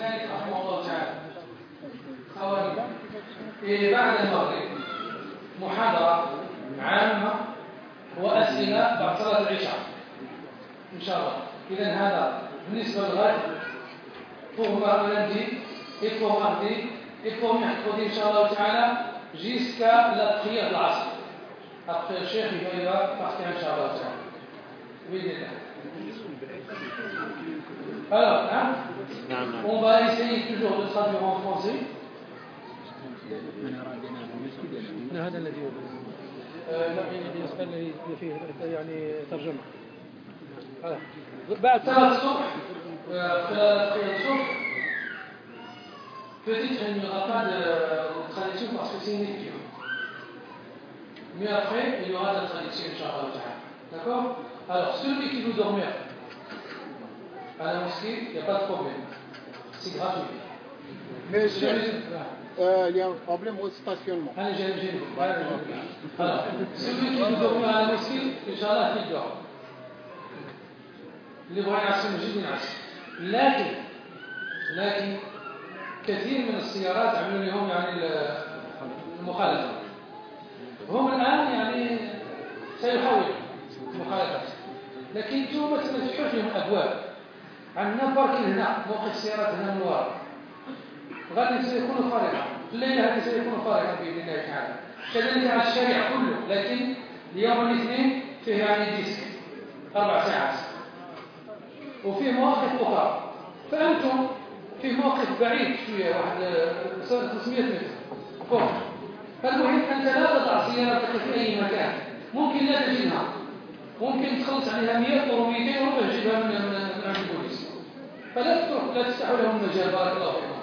ذلك رحمه الله تعالى إيه، بعد المغرب محاضرة عامة وأسئلة بعد صلاة العشاء إن شاء الله إذا هذا بالنسبة للغد فهم lundi et pour mardi et pour mercredi Inch'Allah Ta'ala jusqu'à la prière de l'Asr. Après le Cheikh il va partir Inch'Allah Ta'ala. Oui, Alors, hein, on va essayer toujours de traduire en français. هذا الذي الذي فيه يعني ترجمة بعد ثلاث الصبح ثلاث الصبح Peut-être qu'il n'y aura pas de traduction parce que c'est une lecture. Mais après, il y aura de la traduction, Inch'Allah. D'accord Alors, celui qui veut dormir la mosquée, il n'y a pas de problème. C'est gratuit. Mais euh, il y a un problème au stationnement. Allez, j'ai Alors, celui qui veut dormir à la mosquée, Inch'Allah, il dort. اللي بغى يعصي المسجد ينعس لكن لكن كثير من السيارات عملوا لهم يعني المخالفة هم الآن يعني سيحاولوا المخالفة لكن أنتم مثلا تفتحوا لهم أبواب عندنا باركين هنا موقف السيارات هنا من وراء غادي سيكون فارغا في الليلة هذه سيكون فارغا بإذن الله تعالى. كذلك على الشارع كله لكن اليوم الاثنين فيه يعني ديسك أربع ساعات. وفيه مواقف أخرى. فأنتم في موقف بعيد شوية واحد 500 متر. فوق. فالمهم أنت لا تضع سيارتك في أي مكان. ممكن لا تجدها. ممكن تخلص عليها 100 أو 200 وربع تجيبها من من عند البوليس فلا تروح لا تفتح لهم المجال بارك الله فيكم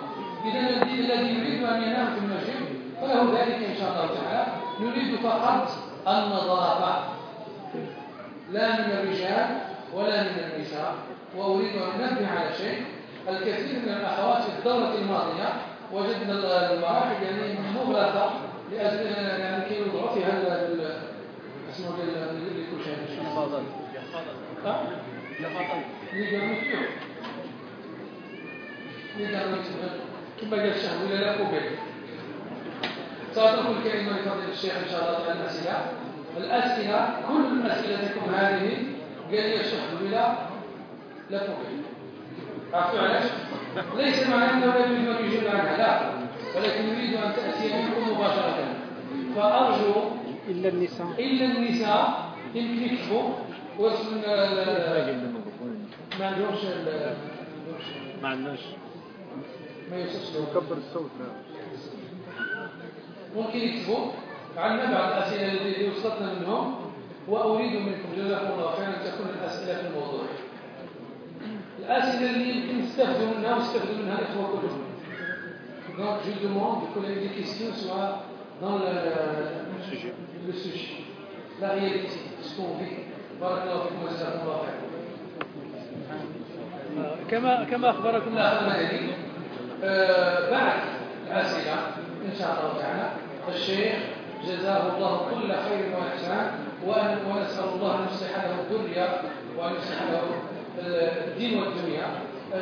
إذا الذي يريد أن ينام في المسجد فله ذلك إن شاء الله تعالى نريد فقط النظافة لا من الرجال ولا من النساء وأريد أن أنبه على شيء الكثير من الأخوات في الدورة الماضية وجدنا المراحل يعني مغلقة لأجل يعني كي يوضعوا في هذا اسمه لكل شيء يفضل يفضل يقدروا يكتبوا يقدروا يكتبوا كما قال الشيخ ولا لا قبل سأترك الكلمة لفضل الشيخ إن شاء الله تعالى الأسئلة الأسئلة كل أسئلتكم هذه قال لي الشيخ ولا لا قبل عرفتوا علاش؟ ليس معنى انه لا يريد ان يجيب عنها لا ولكن يريد ان تاتي بكم مباشره فارجو الا النساء الا النساء يمكن يكتبوا واسم ما عندهمش ما عندناش ما نكبر الصوت لا ممكن يكتبوا عندنا بعض الأسئلة التي وصلتنا منهم وأريد منكم جزاكم الله خيرا أن تكون الأسئلة في الموضوع الأسئلة اللي يمكن نستفدوا منها ونستفدوا منها الإخوة كلهم Donc je demande que les questions soient dans le, le sujet. le sujet, la réalité, ce qu'on vit. بارك الله فيكم وجزاكم الله خير. كما كما المدني بعد الأسئلة إن شاء الله تعالى الشيخ جزاه الله كل خير وإحسان ونسأل الله أن يصلح له الدنيا وأن يصلح له الدين والدنيا.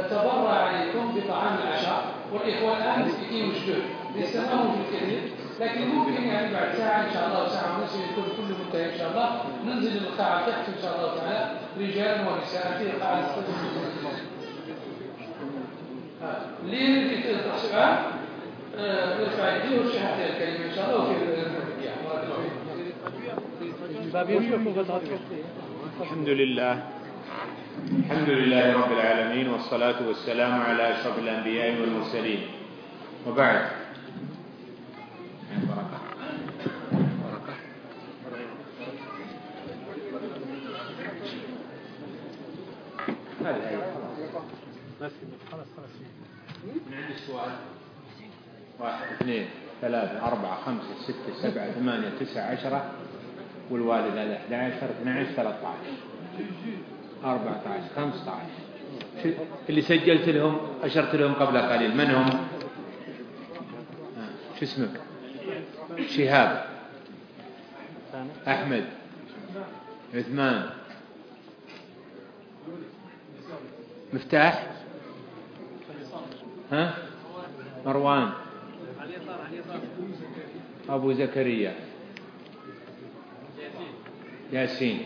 تبرع عليكم بطعام العشاء. والإخوة الآن مسكين وجدود. ليس ما موجود كثير لكن ممكن يعني بعد ساعة إن شاء الله ساعة ونصف يكون كله منتهي إن شاء الله. ننزل القاعة تحت إن شاء الله تعالى. رجال ونساء في قاعة يديه هذه الكلمة إن شاء الله وفي الحمد لله. الحمد لله رب العالمين والصلاة والسلام على أشرف الأنبياء والمرسلين. وبعد. هذه خلاص خلاص. من عند السؤال واحد اثنين ثلاثة أربعة خمسة ستة سبعة ثمانية تسعة عشرة. والوالد هذا 11 12 13 14 15 اللي سجلت لهم أشرت لهم قبل قليل من هم؟ شو اسمك؟ شهاب. أحمد. عثمان. ها؟ مروان. أبو زكريا. ياسين.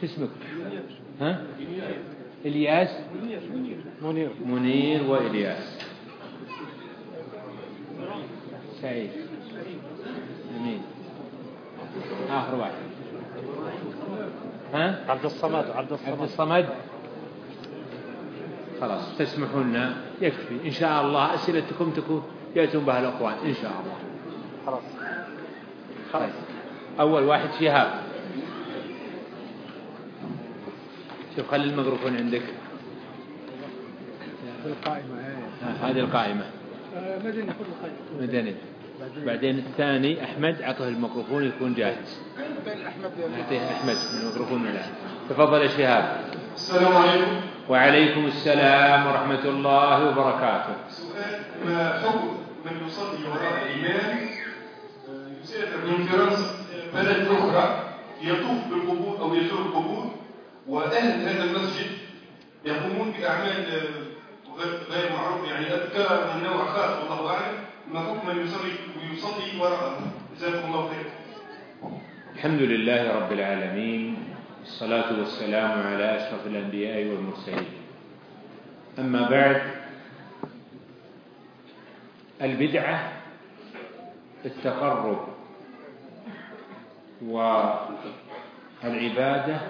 شو اسمك؟ ها؟ إلياس؟ منير. منير وإلياس. سعيد. جميل. آخر واحد. ها؟ عبد الصمد عبد عبد الصمد؟ خلاص تسمحون يكفي. إن شاء الله أسئلتكم تكون يأتون بها الأخوان إن شاء الله. خلاص. طيب. أول واحد شهاب. شوف خلي الميكروفون عندك. القائمة هذه القائمة. مدني خذ القائمة مدني. بعدين. الثاني أحمد عطه الميكروفون يكون جاهز. بين أحمد نعطيه أحمد الميكروفون تفضل يا شهاب. السلام عليكم. وعليكم السلام ورحمة الله وبركاته. سؤال ما حكم من يصلي وراء الإمام؟ يسافر من فرنسا بلد أخرى يطوف بالقبور أو يزور القبور وأهل هذا المسجد يقومون بأعمال غير- غير معروف يعني أذكار من نوع خاص والله أعلم. ما حكم من يصلي ويصلي وراءه؟ جزاكم الله خير. الحمد لله رب العالمين. الصلاة والسلام على أشرف الأنبياء والمرسلين. أما بعد البدعة التقرب والعبادة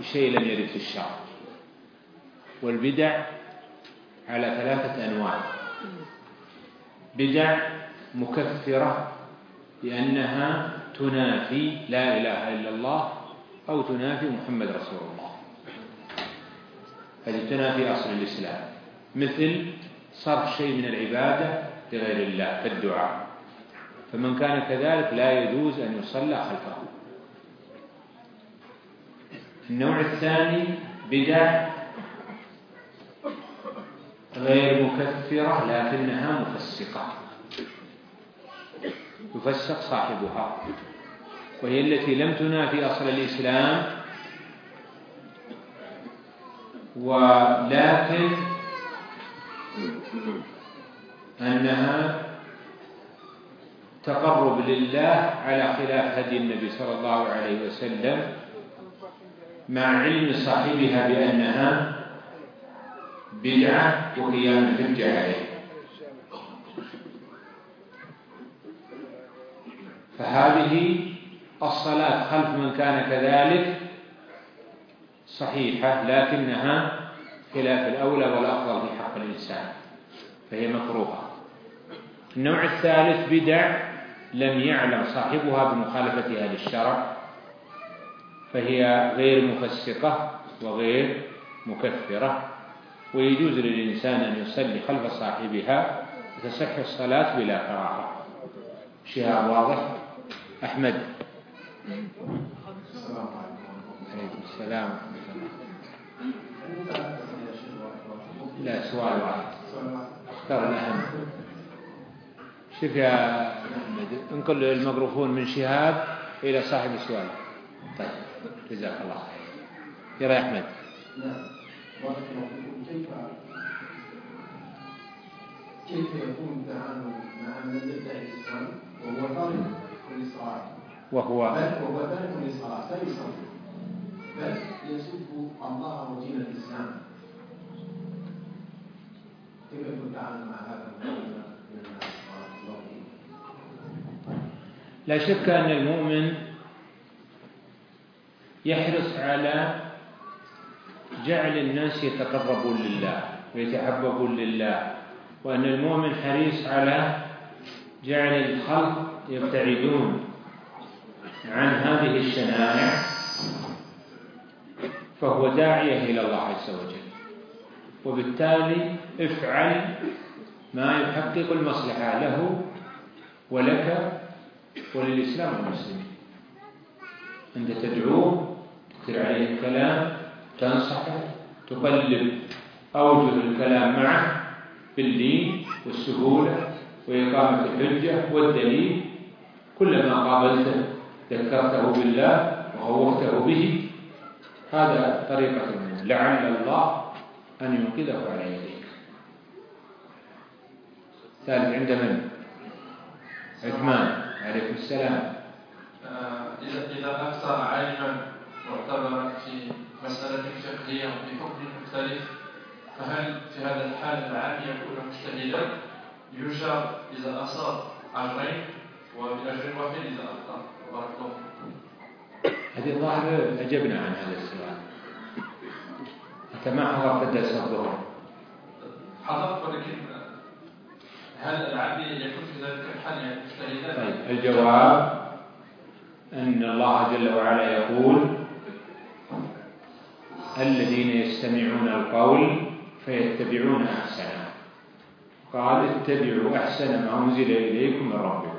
بشيء لم يرد في الشرع. والبدع على ثلاثة أنواع. بدع مكفرة لأنها تنافي لا إله إلا الله أو تنافي محمد رسول الله. هذه تنافي أصل الإسلام. مثل صرف شيء من العبادة لغير الله كالدعاء فمن كان كذلك لا يجوز أن يصلى خلفه. النوع الثاني بدع غير مكفرة لكنها مفسقة. يفسق صاحبها. وهي التي لم تنافي أصل الإسلام. ولكن أنها تقرب لله على خلاف هدي النبي صلى الله عليه وسلم مع علم صاحبها بأنها بدعة وقيام الحجة فهذه الصلاة خلف من كان كذلك صحيحة لكنها خلاف الأولى والأفضل في حق الإنسان فهي مكروهة. النوع الثالث بدع لم يعلم صاحبها بمخالفتها للشرع فهي غير مفسقة وغير مكفرة ويجوز للإنسان أن يصلي خلف صاحبها وتصح الصلاة بلا كراهة. شهاب واضح؟ أحمد؟ عليكم السلام ورحمة الله لا سؤال واحد. أختار الأهم شوف يا أحمد انقل الميكروفون من شهاب إلى صاحب السؤال. طيب جزاك الله خير. يا أحمد. نعم بارك الله فيكم كيف كيف يكون التعامل مع من يدعي الإسلام وهو تارك للصلاه وهو بل وهو تارك للصلاه لا يصلي. بل يسب الله ودين الإسلام. كيف يكون التعامل مع هذا لا شك أن المؤمن يحرص على جعل الناس يتقربون لله ويتحببون لله وأن المؤمن حريص على جعل الخلق يبتعدون عن هذه الشنائع فهو داعية إلى الله عز وجل. وبالتالي افعل ما يحقق المصلحة له ولك وللإسلام والمسلمين أنت تدعوه تكثر عليه الكلام تنصحه تقلب أوجه الكلام معه باللين والسهولة وإقامة الحجة والدليل كلما قابلته ذكرته بالله وخوفته به. هذا طريقة لعل الله أن ينقذه على يديك ثالث عند من؟ عثمان عليكم السلام. آه، إذا أفتى عالما معتبرا في مسألة فقهية في حكم مختلف فهل في هذا الحال العام يكون مجتهدا؟ يجاب إذا أصاب أجرين وبأجر واحد إذا أخطأ هذه الظاهر أجبنا عن هذا السؤال. أنت ما حضرت درس الظهر حضرت ولكن هل العبد يكون في ذلك الحال يعني؟ طيب الجواب أن الله جل وعلا يقول الذين يستمعون القول فيتبعون أحسنه. قال اتبعوا أحسن ما أنزل إليكم من ربكم.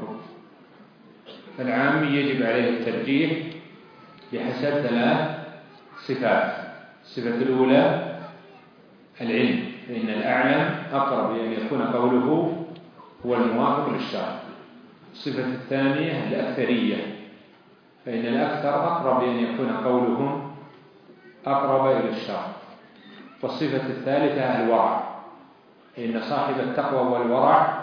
فالعام يجب عليه الترجيح بحسب ثلاث صفات. الصفة الأولى العلم فإن الأعلم أقرب أن يكون قوله هو الموافق للشرع. الصفة الثانية الأكثرية فإن الأكثر أقرب أن يكون قولهم أقرب إلى الشرع. والصفة الثالثة الورع فإن صاحب التقوى والورع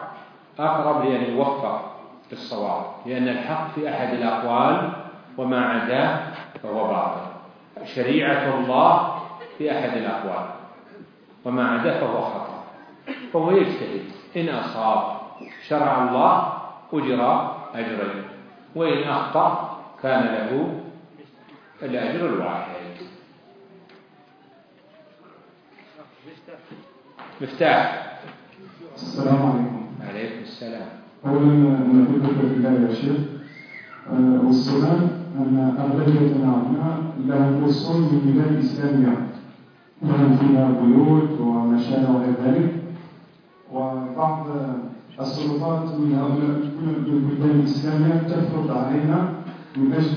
أقرب لأن يوفق للصواب لأن الحق في أحد الأقوال وما عداه فهو باطل. شريعة الله في أحد الأقوال وما عداه فهو خطأ. فهو يجتهد. إن أصاب شرع الله أجر أجرين. وإن أخطأ كان له الأجر الواحد. مفتاح. السلام عليكم. عليكم السلام. أولا نحبك في الله يا شيخ آه، والسؤال أن أغلبيتنا هنا لهم أصول من بلاد إسلامية لهم فيها بيوت ومشاريع وغير ذلك. وبعض السلطات من هؤلاء البلدان الإسلامية تفرض علينا من أجل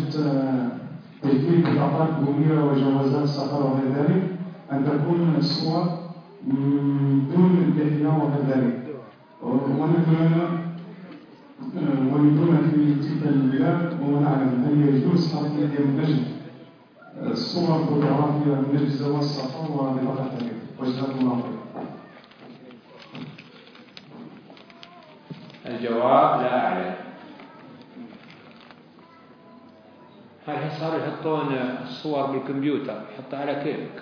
تجديد بطاقات قومية وجوازات سفر وغير ذلك أن تكون الصور من دون الإحياء وغير ذلك. ونحن في تلك البلاد ونعلم هل يجوز من أجل الصور الفوتوغرافية من أجل زواج السفر وبطاقة ذلك وجزاكم الله خير. الجواب لا أعلم. هل صاروا يحطون الصور بالكمبيوتر يحطها على كيفك؟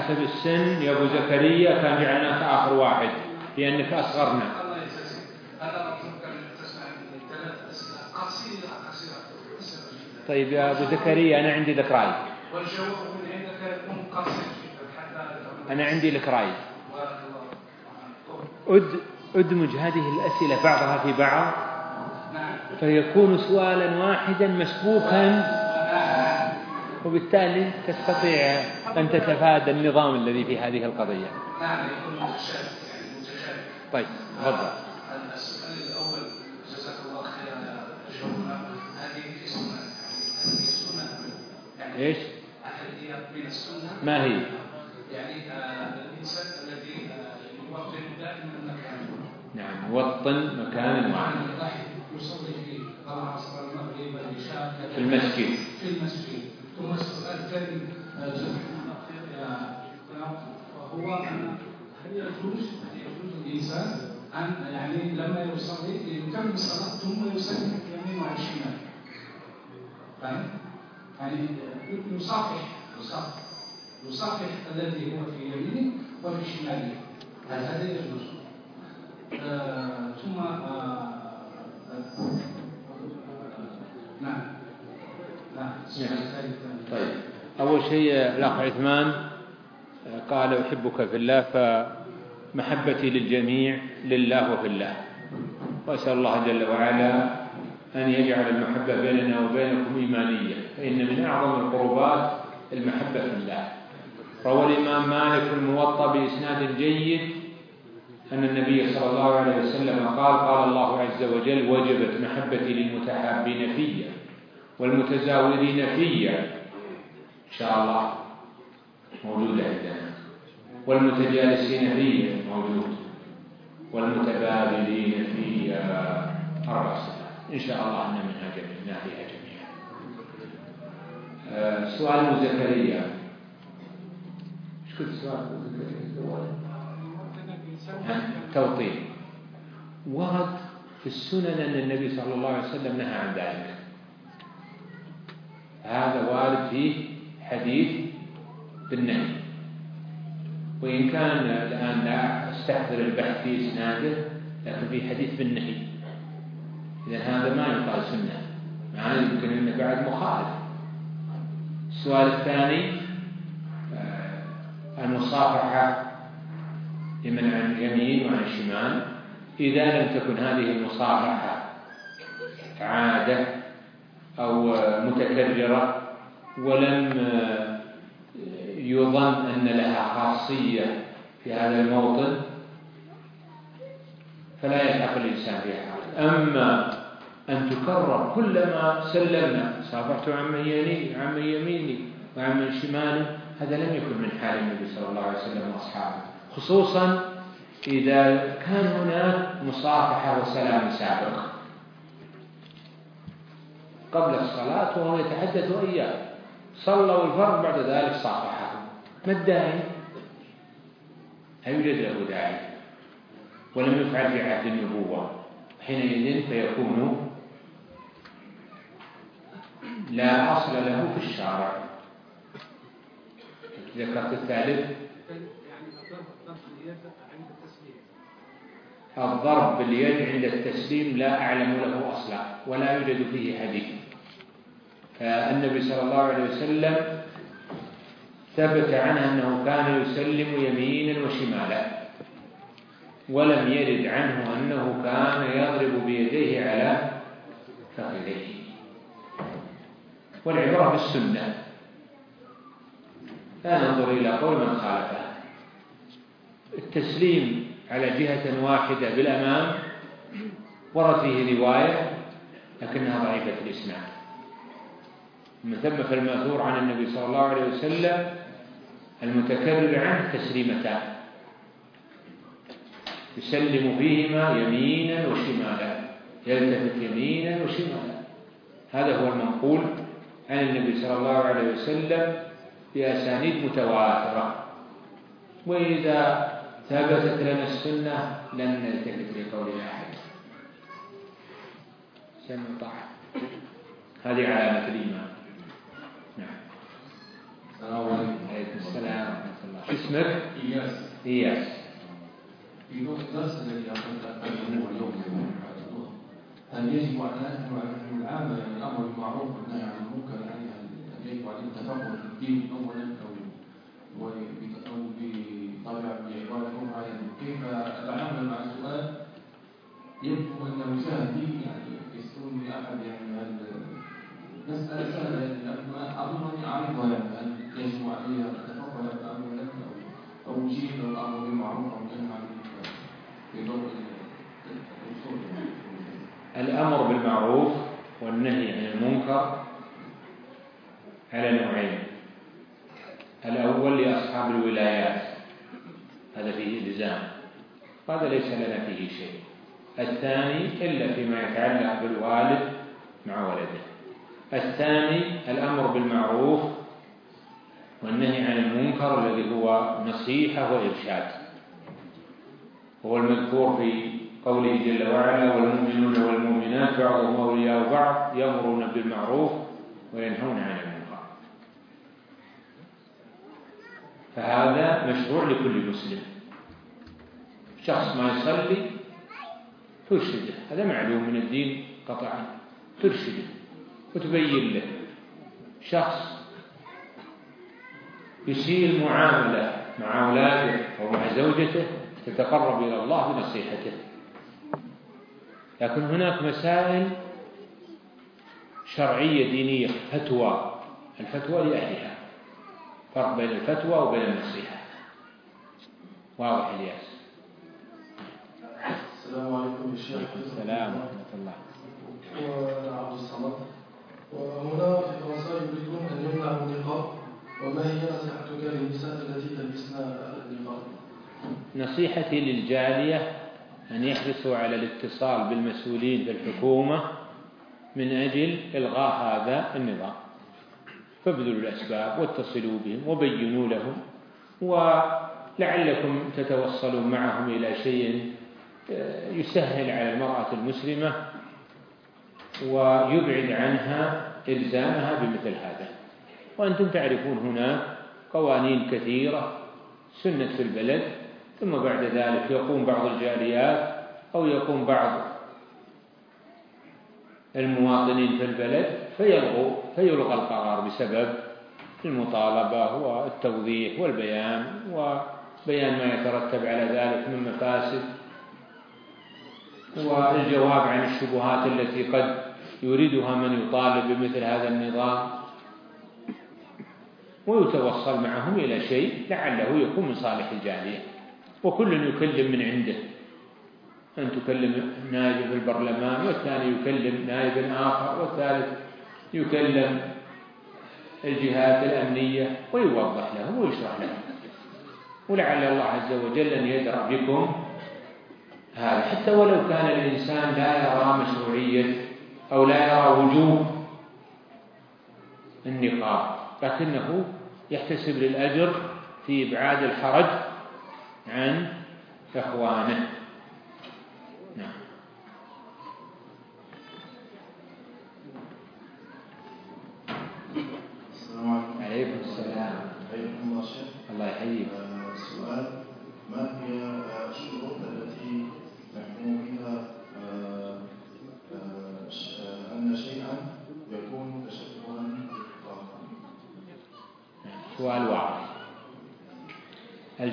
حسب السن يا أبو زكريا كان جعلناك آخر واحد لأنك أصغرنا. طيب يا أبو زكريا أنا عندي لك رأي. أنا عندي لك رأي. أدمج هذه الأسئلة بعضها في بعض. نعم. فيكون سؤالا واحدا مسبوكا وبالتالي تستطيع أن تتفادى النظام الذي في هذه القضية. نعم يكون متشابه يعني متشابه طيب تفضل. السؤال الأول جزاك الله خيرا يعني إيش؟ من السنة ما هي؟ يعني الإنسان الذي يوطن دائما مكانه نعم وطن مكان واحد يصلي المغرب. في المسجد ثم السؤال الثاني آه، جزاكم الله خير يا دكتور، وهو أن هل يجوز يجوز يعني لما يصلي يكمل الصلاة ثم يسلم يمين وشمال فاهم؟ يعني يصافح يصافح يصافح الذي هو في يمينه وفي شماله. هل هذا يجوز؟ آه، ثم آه، آه، نعم. نعم. الثالث طيب. أول شيء الأخ عثمان قال أحبك في الله. فمحبتي للجميع لله وفي الله. وأسأل الله جل وعلا أن يجعل المحبة بيننا وبينكم إيمانية. فإن من أعظم القربات المحبة في الله. روى الإمام مالك في الموطأ بإسناد جيد أن النبي صلى الله عليه وسلم قال قال الله عز وجل وجبت محبتي للمتحابين في والمتزاورين في. إن شاء الله موجودة عندنا. والمتجالسين فيه موجود. والمتبادلين فيه أربع صفات. إن شاء الله أن منها جميعا جميعا. آه، سؤال أبو زكريا. إيش كنت سؤال أبو زكريا؟ توطين. ورد في السنن أن النبي صلى الله عليه وسلم نهى عن ذلك. هذا وارد في حديث بالنهي. وإن كان الآن لا أستحضر البحث في إسناده لكن في حديث بالنهي إذا هذا ما يقال سنة. مع يمكن أنه بعد مخالف. السؤال الثاني آه، المصافحة لمن عن اليمين وعن الشمال. إذا لم تكن هذه المصافحة عادة أو متكررة ولم يظن أن لها خاصية في هذا الموطن فلا يلحق الإنسان بها حال أما أن تكرر كلما سلمنا صافحت عمن يميني يميني وعمن شمالي هذا لم يكن من حال النبي صلى الله عليه وسلم وأصحابه. خصوصا إذا كان هناك مصافحة وسلام سابق. قبل الصلاة وهو يتحدث أيام صلوا الفرض بعد ذلك صافحهم ما الداعي؟ لا يوجد له داعي؟ ولم يفعل في عهد النبوة. حينئذ فيكون لا أصل له في الشارع. ذكرت الثالث. الضرب باليد عند التسليم لا أعلم له أصلا ولا يوجد فيه حديث. فالنبي صلى الله عليه وسلم ثبت عنه أنه كان يسلم يمينا وشمالا ولم يرد عنه أنه كان يضرب بيديه على فخذيه والعبرة بالسنة. لا ننظر إلى قول من خالفه. التسليم على جهة واحدة بالأمام ورد فيه رواية لكنها ضعيفة الإسناد. من ثم فالمأثور عن النبي صلى الله عليه وسلم المتكرر عنه تسليمتان يسلم فيهما يمينا وشمالا. يلتفت يمينا وشمالا. هذا هو المنقول عن النبي صلى الله عليه وسلم بأسانيد متواترة. وإذا ثبتت لنا السنة لن نلتفت لقول أحد سمع طاعة هذه علامة الإيمان. السلام اسمك؟ إياس. إياس. هل يجب على العامة يعني الأمر بالمعروف والنهي عن المنكر يعني هل يجب علينا التفقه في الدين أولا أو أو بطبيعة بعبارة أخرى يعني كيف أتعامل مع السؤال؟ يبدو أن مشاهدي يعني يسألون أحد يعني مسألة سهلة يعني أظنني أعرفها يعني هل التفقه أولا أو الأمر بالمعروف أو الأمر بالمعروف والنهي عن المنكر على نوعين. الأول لأصحاب الولايات. هذا فيه إلزام. هذا ليس لنا فيه شيء. الثاني إلا فيما يتعلق بالوالد مع ولده. الثاني الأمر بالمعروف والنهي عن المنكر الذي هو نصيحة وإرشاد. هو المذكور في قوله جل وعلا والمؤمنون والمؤمنات بعضهم أولياء بعض يأمرون بالمعروف وينهون عن المنكر. فهذا مشروع لكل مسلم. شخص ما يصلي ترشده. هذا معلوم من الدين قطعا. ترشده وتبين له. شخص يسيء المعاملة مع أولاده أو مع زوجته تتقرب إلى الله بنصيحته. لكن هناك مسائل شرعية دينية فتوى. الفتوى لأهلها. فرق بين الفتوى وبين النصيحة. واضح إلياس؟ السلام عليكم الشيخ السلام ورحمة الله. وأنا عبد الصمد. وهنا في فرنسا يريدون أن يمنعوا النقاب وما هي نصيحتك للنساء التي تلبسن النقاب؟ نصيحتي للجالية أن يحرصوا على الاتصال بالمسؤولين في الحكومة من أجل إلغاء هذا النظام فابذلوا الأسباب واتصلوا بهم وبينوا لهم ولعلكم تتوصلون معهم إلى شيء آه، يسهل على المرأة المسلمة ويبعد عنها إلزامها بمثل هذا وأنتم تعرفون هناك قوانين كثيرة سنة في البلد ثم بعد ذلك يقوم بعض الجاليات أو يقوم بعض المواطنين في البلد فيلغوا فيلغى القرار بسبب المطالبة والتوضيح والبيان وبيان ما يترتب على ذلك من مفاسد والجواب عن الشبهات التي قد يريدها من يطالب بمثل هذا النظام. ويتوصل معهم إلى شيء لعله يكون من صالح الجالية. وكل يكلم من عنده. أن تكلم نائب في البرلمان والثاني يكلم نائب آخر والثالث يكلم الجهات الأمنية ويوضح لهم ويشرح لهم. ولعل الله عز وجل أن يدرأ بكم هذا. حتى ولو كان الإنسان لا يرى مشروعية أو لا يرى وجوب النقاب لكنه يحتسب للأجر في إبعاد الحرج عن إخوانه.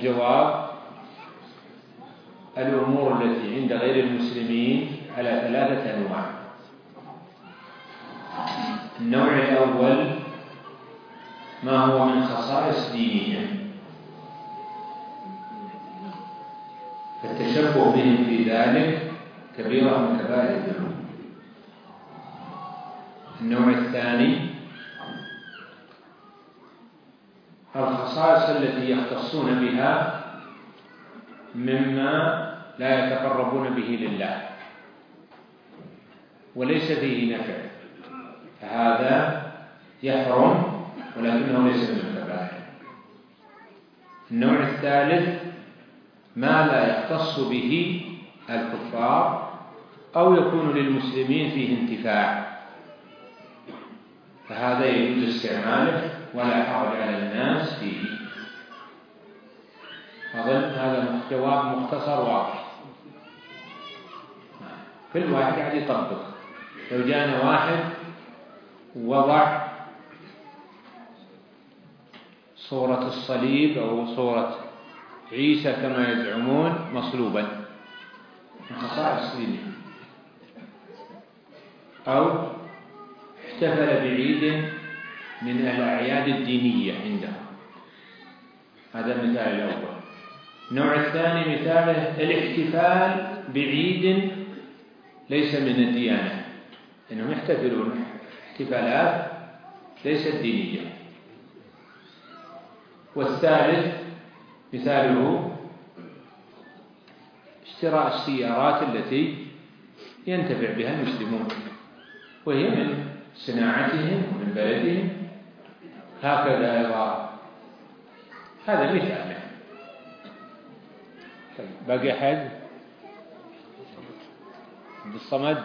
الجواب الأمور التي عند غير المسلمين على ثلاثة أنواع. النوع الأول ما هو من خصائص دينهم فالتشبه بهم في ذلك كبيرة من كبائر الذنوب. النوع الثاني الخصائص التي يختصون بها مما لا يتقربون به لله. وليس فيه نفع. فهذا يحرم ولكنه ليس من الكبائر. النوع الثالث ما لا يختص به الكفار أو يكون للمسلمين فيه انتفاع. فهذا يجوز استعماله. ولا حرج على الناس فيه. أظن هذا جواب مختصر واضح. كل واحد قاعد يطبق. لو جانا واحد ووضع صورة الصليب أو صورة عيسى كما يزعمون مصلوبا. من خصائص دينه أو احتفل بعيد من الأعياد الدينية عندهم. هذا المثال الأول. النوع الثاني مثاله الاحتفال بعيد ليس من الديانة. إنهم يحتفلون. احتفالات ليست دينية والثالث مثاله اشتراء السيارات التي ينتفع بها المسلمون وهي من صناعتهم ومن بلدهم. هكذا يرى هذا مثال. طيب باقي أحد؟ عبد الصمد؟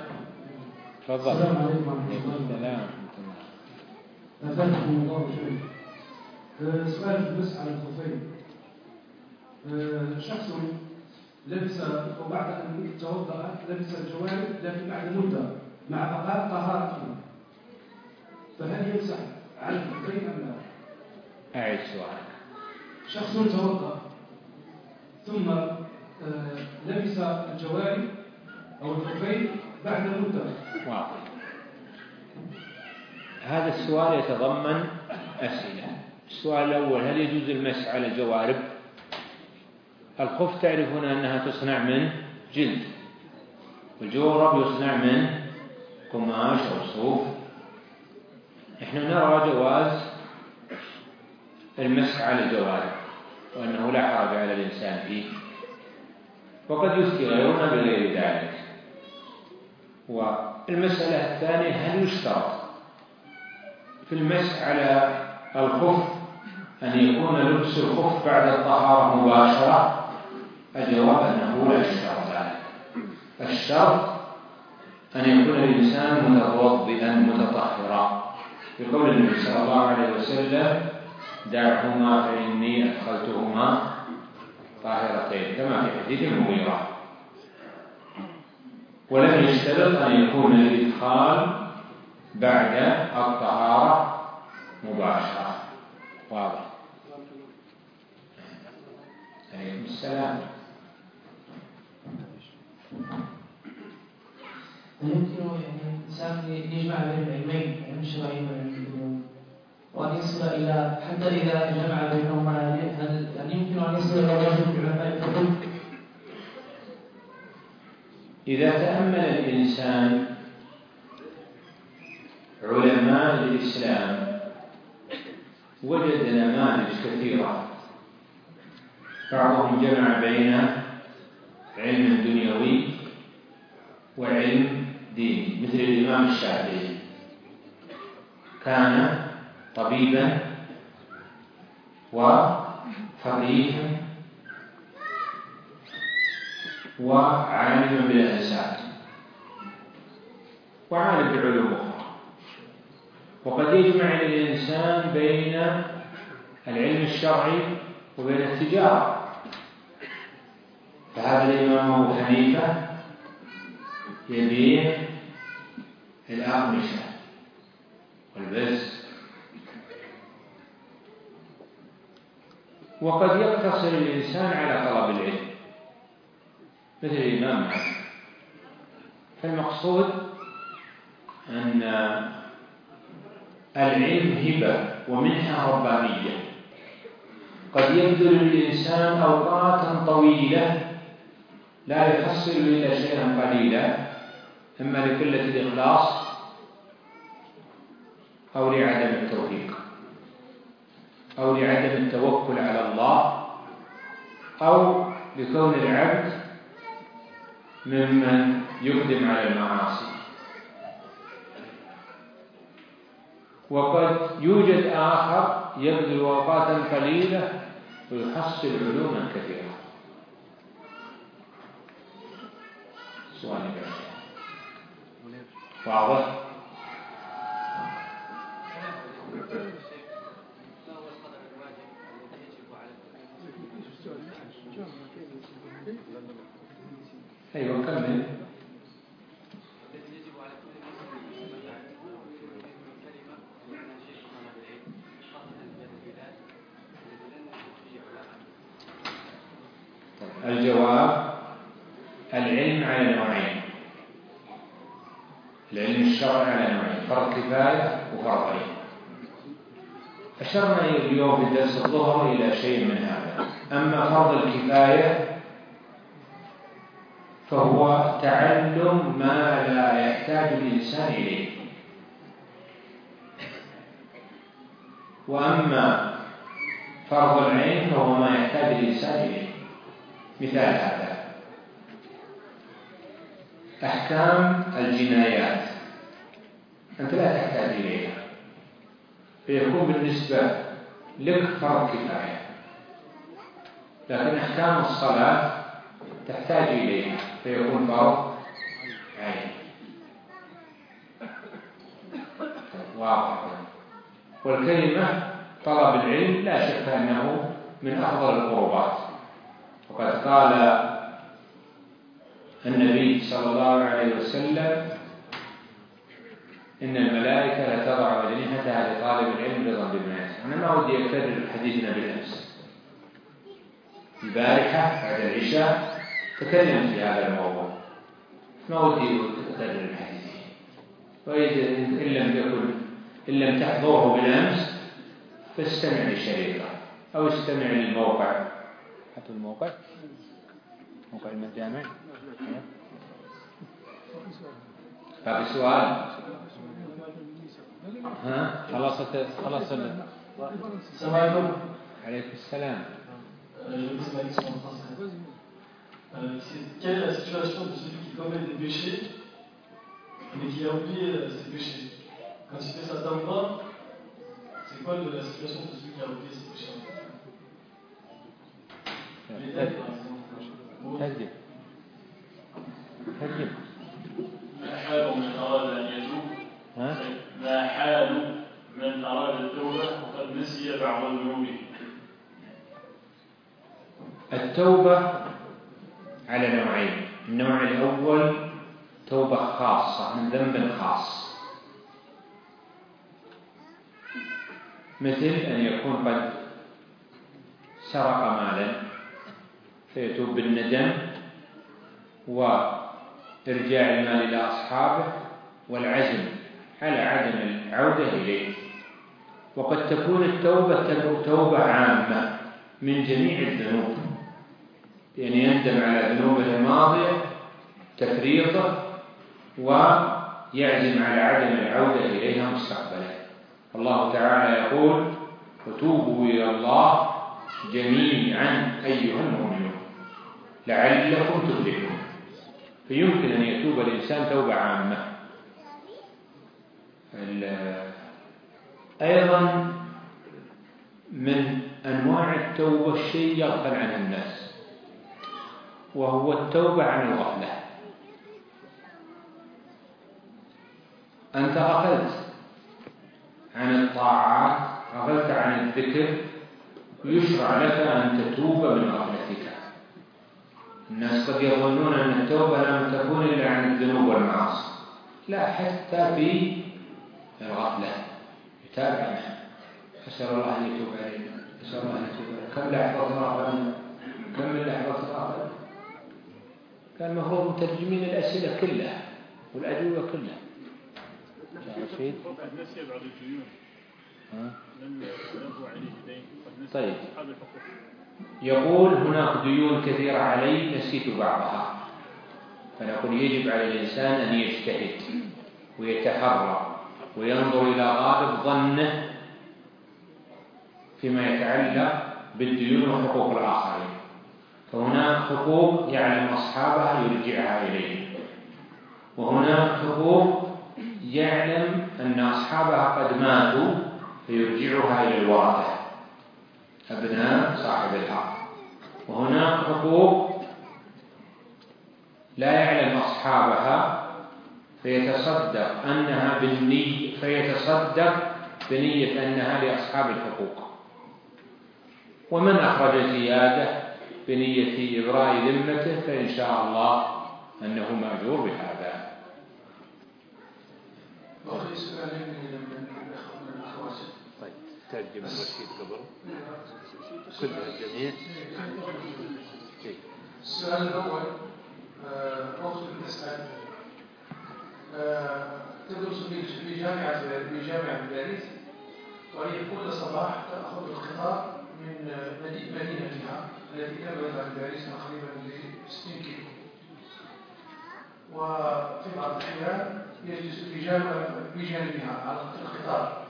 تفضل. السلام عليكم ورحمة الله السلام أفادكم الله. شيء آه، سؤال بس على الخفين آه، شخص لبس وبعد أن توضأ لبس الجوارب لكن بعد مدة مع بقاء طهارته فهل يمسح؟ أم لا؟ أعيد سؤالك. شخص توضأ ثم آه، لبس الجوارب أو الخفين بعد مدة واضح. هذا السؤال يتضمن أسئلة. السؤال الأول هل يجوز المسح على الجوارب؟ الخف تعرفون أنها تصنع من جلد. والجورب يصنع من قماش أو صوف. نحن نرى جواز المسح على الجوارب وأنه لا حرج على الإنسان فيه. وقد يفتي غيرنا بغير ذلك. و المسألة الثانية هل يشترط في المسح على الخف أن يكون لبس الخف بعد الطهارة مباشرة؟ الجواب أنه لا يشترط ذلك. الشرط أن يكون الإنسان متوضئا متطهرا. بقول النبي صلى الله عليه وسلم دعهما فإني أدخلتهما طاهرتين. كما في حديث المغيرة. ولم يشترط أن يكون الإدخال بعد الطهارة مباشرة. واضح. عليكم السلام. يمكن يعني يجمع بين العلمين علم الشرعي وأن يصل إلى حتى إذا جمع بينهما هل يمكن أن يصل إلى الرجل بعلماء الفقه إذا تأمل الإنسان علماء الإسلام وجد نماذج كثيرة. بعضهم جمع بين علم دنيوي وعلم ديني مثل الإمام الشافعي. كان طبيبا وفقيها وعالما بالأنساب وعالم بعلوم أخرى. وقد يجمع الإنسان بين العلم الشرعي وبين التجارة. فهذا الإمام أبو حنيفة يبيع الأقمشة والبز وقد يقتصر الإنسان على طلب العلم. مثل الإمام مالك فالمقصود أن العلم هبة ومنحة ربانية. قد يبذل الإنسان أوقاتا طويلة لا يحصل إلا شيئا قليلا إما لقلة الإخلاص أو لعدم التوفيق. أو لعدم التوكل على الله أو لكون العبد ممن يقدم على المعاصي. وقد يوجد آخر يبذل أوقاتا قليلة ويحصل علوما كثيرة. سؤال واضح؟ أيوة كمل. الجواب العلم على نوعين. العلم الشرعي على نوعين فرض كفاية وفرض عين أشرنا اليوم في درس الظهر إلى شيء من هذا. أما فرض الكفاية فهو تعلم ما لا يحتاج الإنسان إليه وأما فرض العين فهو ما يحتاج الإنسان إليه مثال هذا. أحكام الجنايات. أنت لا تحتاج إليها. فيكون بالنسبة لك فرض كفاية. لكن أحكام الصلاة تحتاج إليها فيكون فرض عين. واضح. والكلمة طلب العلم لا شك أنه من أفضل القربات. وقد قال النبي صلى الله عليه وسلم إن الملائكة لتضع أجنحتها لطالب العلم رضا يسمع أنا ما ودي أكرر حديثنا بالأمس. البارحة بعد العشاء تكلم في هذا الموضوع ما ودي أكرر الحديث. وإذا إن لم يكن إن لم تحضره بالأمس فاستمع للشريطة أو استمع للموقع. حتى الموقع؟ موقع المجامع. باقي سؤال ها؟ خلاص خلاص السلام عليكم. عليكم السلام. Euh, c'est quelle est la situation de celui qui commet des péchés mais qui a oublié euh, ses péchés. Quand il fait sa tawbah, c'est quoi le- la situation de celui qui a oublié ses péchés Les dettes, par exemple. ترجم ما حال من أراد أن يتوب ما حال من أراد التوبة وقد نسي بعض ذنوبه التوبة على نوعين. النوع الأول توبة خاصة من ذنب خاص. مثل أن يكون قد سرق مالا فيتوب بالندم وإرجاع المال إلى أصحابه والعزم على عدم العودة إليه. وقد تكون التوبة توبة عامة من جميع الذنوب. بأن يندم على ذنوبه الماضية تفريطه ويعزم على عدم العودة إليها مستقبلا. الله تعالى يقول وتوبوا إلى الله جميعا أيها المؤمنون لعلكم تفلحون فيمكن أن يتوب الإنسان توبة عامة. أيضا من أنواع التوبة الشيء يغفل عن الناس. وهو التوبة عن الغفلة أنت غفلت عن الطاعات غفلت عن الذكر يشرع لك أن تتوب من غفلتك الناس قد يظنون أن التوبة لم تكن إلا عن الذنوب والمعاصي لا حتى في الغفلة. يتابع أسأل الله أن يتوب علينا. أسأل الله أن يتوب علينا. كم لحظة غفلنا كم من لحظة غفلنا كان المفروض مترجمين الأسئلة كلها والأجوبة كلها رشيد نسي بعض الديون؟ لم عليه دين طيب. يقول هناك ديون كثيرة علي نسيت بعضها فنقول يجب على الإنسان أن يجتهد ويتحرى وينظر إلى غالب ظنه فيما يتعلق بالديون وحقوق الآخرين فهناك حقوق يعلم أصحابها يرجعها إليه. وهناك حقوق يعلم أن أصحابها قد ماتوا فيرجعها إلى الورثة أبناء صاحب الحق. وهناك حقوق لا يعلم أصحابها فيتصدق أنها بالنية فيتصدق بنية أنها لأصحاب الحقوق. ومن أخرج زيادة؟ بنية إبراء ذمته فإن شاء الله أنه مأجور بهذا. بقي سؤالين من الأخ- من الأخوات. طيب ترجم الرشيد قبل. كلها الجميع السؤال الأول آه، أخت تسأل آه، تدرس في جامعة في جامعة باريس. وهي كل صباح تأخذ القطار من آه، مدي- مدينتها. التي تبعد عن باريس تقريبا ب 60 كيلو وفي بعض الأحيان يجلس بجانبها على القطار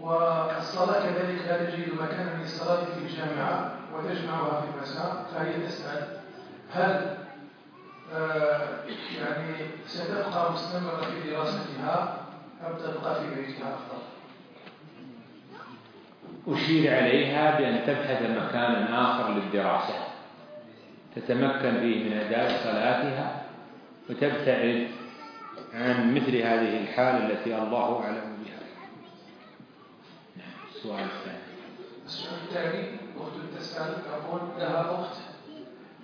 والصلاة كذلك لا تجد مكانا للصلاة في الجامعة وتجمعها في المساء فهي تسأل هل آه، يعني ستبقى مستمرة في دراستها أم تبقى في بيتها أفضل؟ أشير عليها بأن تبحث مكانا آخر للدراسة. تتمكن فيه من أداء صلاتها وتبتعد عن مثل هذه الحال التي الله أعلم بها. نعم، السؤال الثاني. السؤال الثاني أخت تسأل تقول لها أخت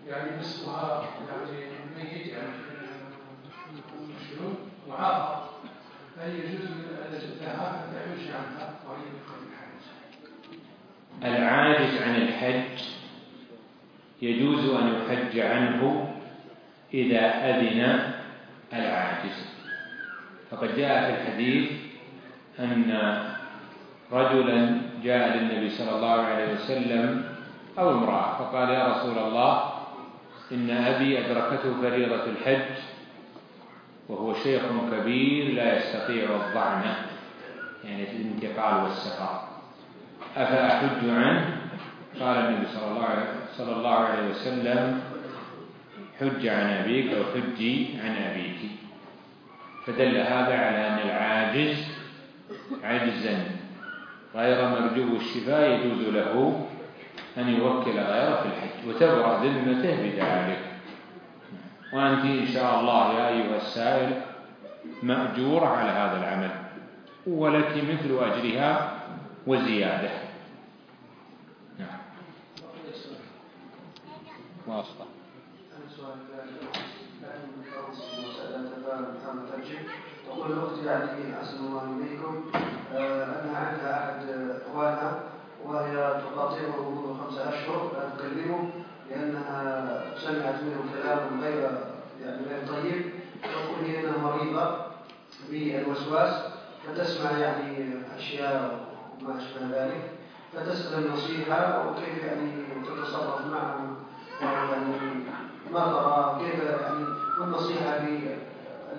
يعني نصفها يعني ميت يعني مشلول معاقة هل يجوز لها أن تحج عنها؟ وهي بقلب الحاجة؟ العاجز عن الحج يجوز أن يحج عنه إذا أذن العاجز. فقد جاء في الحديث أن رجلا جاء للنبي صلى الله عليه وسلم أو امرأة فقال يا رسول الله إن أبي أدركته فريضة الحج وهو شيخ كبير لا يستطيع الضعنة يعني الانتقال والسفر. أفأحج عنه؟ قال النبي صلى الله عليه وسلم حج عن أبيك أو حجي عن أبيك. فدل هذا على أن العاجز عجزا. غير مرجو الشفاء يجوز له أن يوكل غيره في الحج وتبرأ ذمته بذلك. وأنت إن شاء الله يا أيها السائل مأجور على هذا العمل. ولك مثل أجرها وزيادة. نعم. واصلة تقول أختي يعني احسن الله اليكم آه، أنها عندها أحد اخوانها وهي تقاطعه منذ خمسة أشهر لا تكلمه لأنها سمعت منه كلام غير يعني غير طيب تقول هي إنها مريضة بالوسواس فتسمع يعني اشياء أشبه ذلك فتسأل النصيحة وكيف يعني تتصرف معه يعني ترى كيف يعني والنصيحه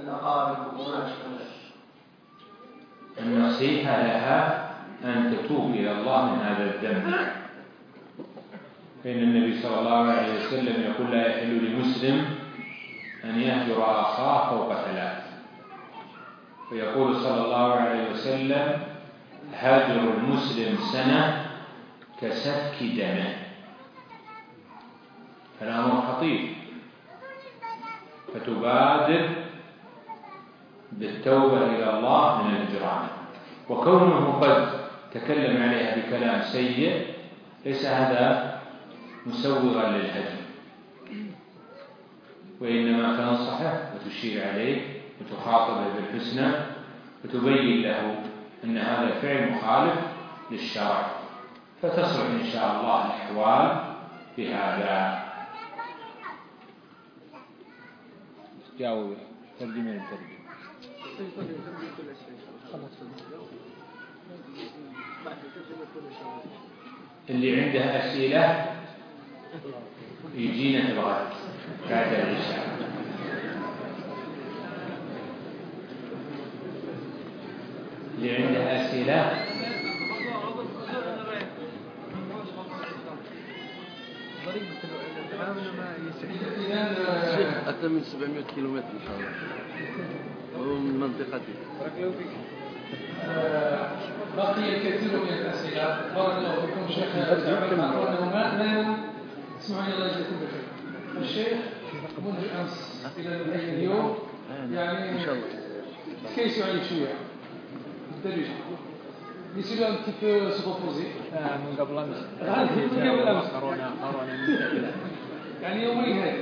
للأقارب وما أشبه ذلك. النصيحة لها أن تتوب إلى الله من هذا الذنب فإن النبي صلى الله عليه وسلم يقول لا يحل لمسلم أن يهجر أخاه فوق ثلاث. ويقول صلى الله عليه وسلم هجر المسلم سنة كسفك دمه فالأمر خطير فتبادر بالتوبة إلى الله من الهجران وكونه قد تكلم عليها بكلام سيء ليس هذا مسوغا للهجر وإنما تنصحه وتشير عليه وتخاطبه بالحسنى وتبين له أن هذا الفعل مخالف للشرع. فتصلح إن شاء الله الأحوال بهذا. جاوب. ترجمة الترجمة اللي عنده أسئلة يجينا الغد بعد العشاء. اللي عنده أسئلة. شيخ أكثر من 700 كيلومتر إن شاء الله. وهو من منطقتي بقي الكثير من الأسئلة. بارك الله فيكم شيخ. ما اسمعوني الله يجزيكم بخير الشيخ منذ أمس إلى اليوم. يعني إن شاء الله. كيس عليك شوية؟ بالدرجة Laissez-le un petit peu se reposer. يعني يومين هيك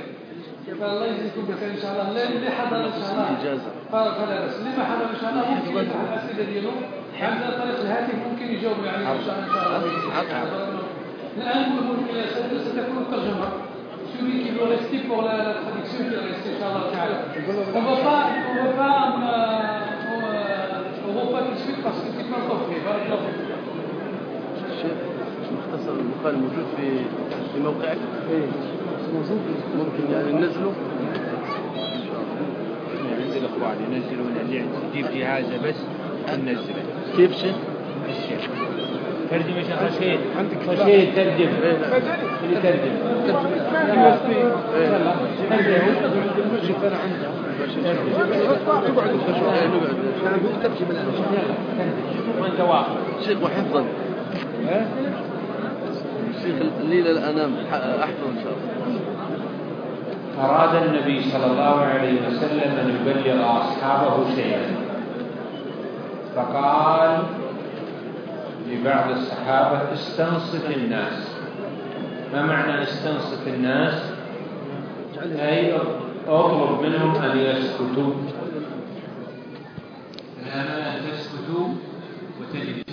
فالله يجزيكم بخير ان شاء الله اللي حضر ان شاء الله إجازة. فلا بس اللي ما حضر ان شاء الله ممكن يفتح الاسئله ديالو عن طريق الهاتف ممكن يجاوب يعني ان شاء الله الان ستكون الترجمه celui qui veut rester pour la, la traduction qui reste Inch'Allah. On ne va pas, on va pas, euh, euh. الشيخ مختصر المقال موجود في في موقعك؟ إيه موجود ممكن يعني ننزله؟ عند الإخوان ينزلون اللي تجيب جهازه بس وننزله كيف شيخ؟ الشيخ ترجم يا شيخ رشيد رشيد ترجم اللي ترجم ترجم الان شيخ وحفظا شيخ الليلة الأنام أحفظ إن شاء الله أراد النبي صلى الله عليه وسلم أن يبلغ أصحابه شيئا. فقال لبعض الصحابة استنصت الناس. ما معنى استنصت الناس؟ أي أطلب منهم أن يسكتوا.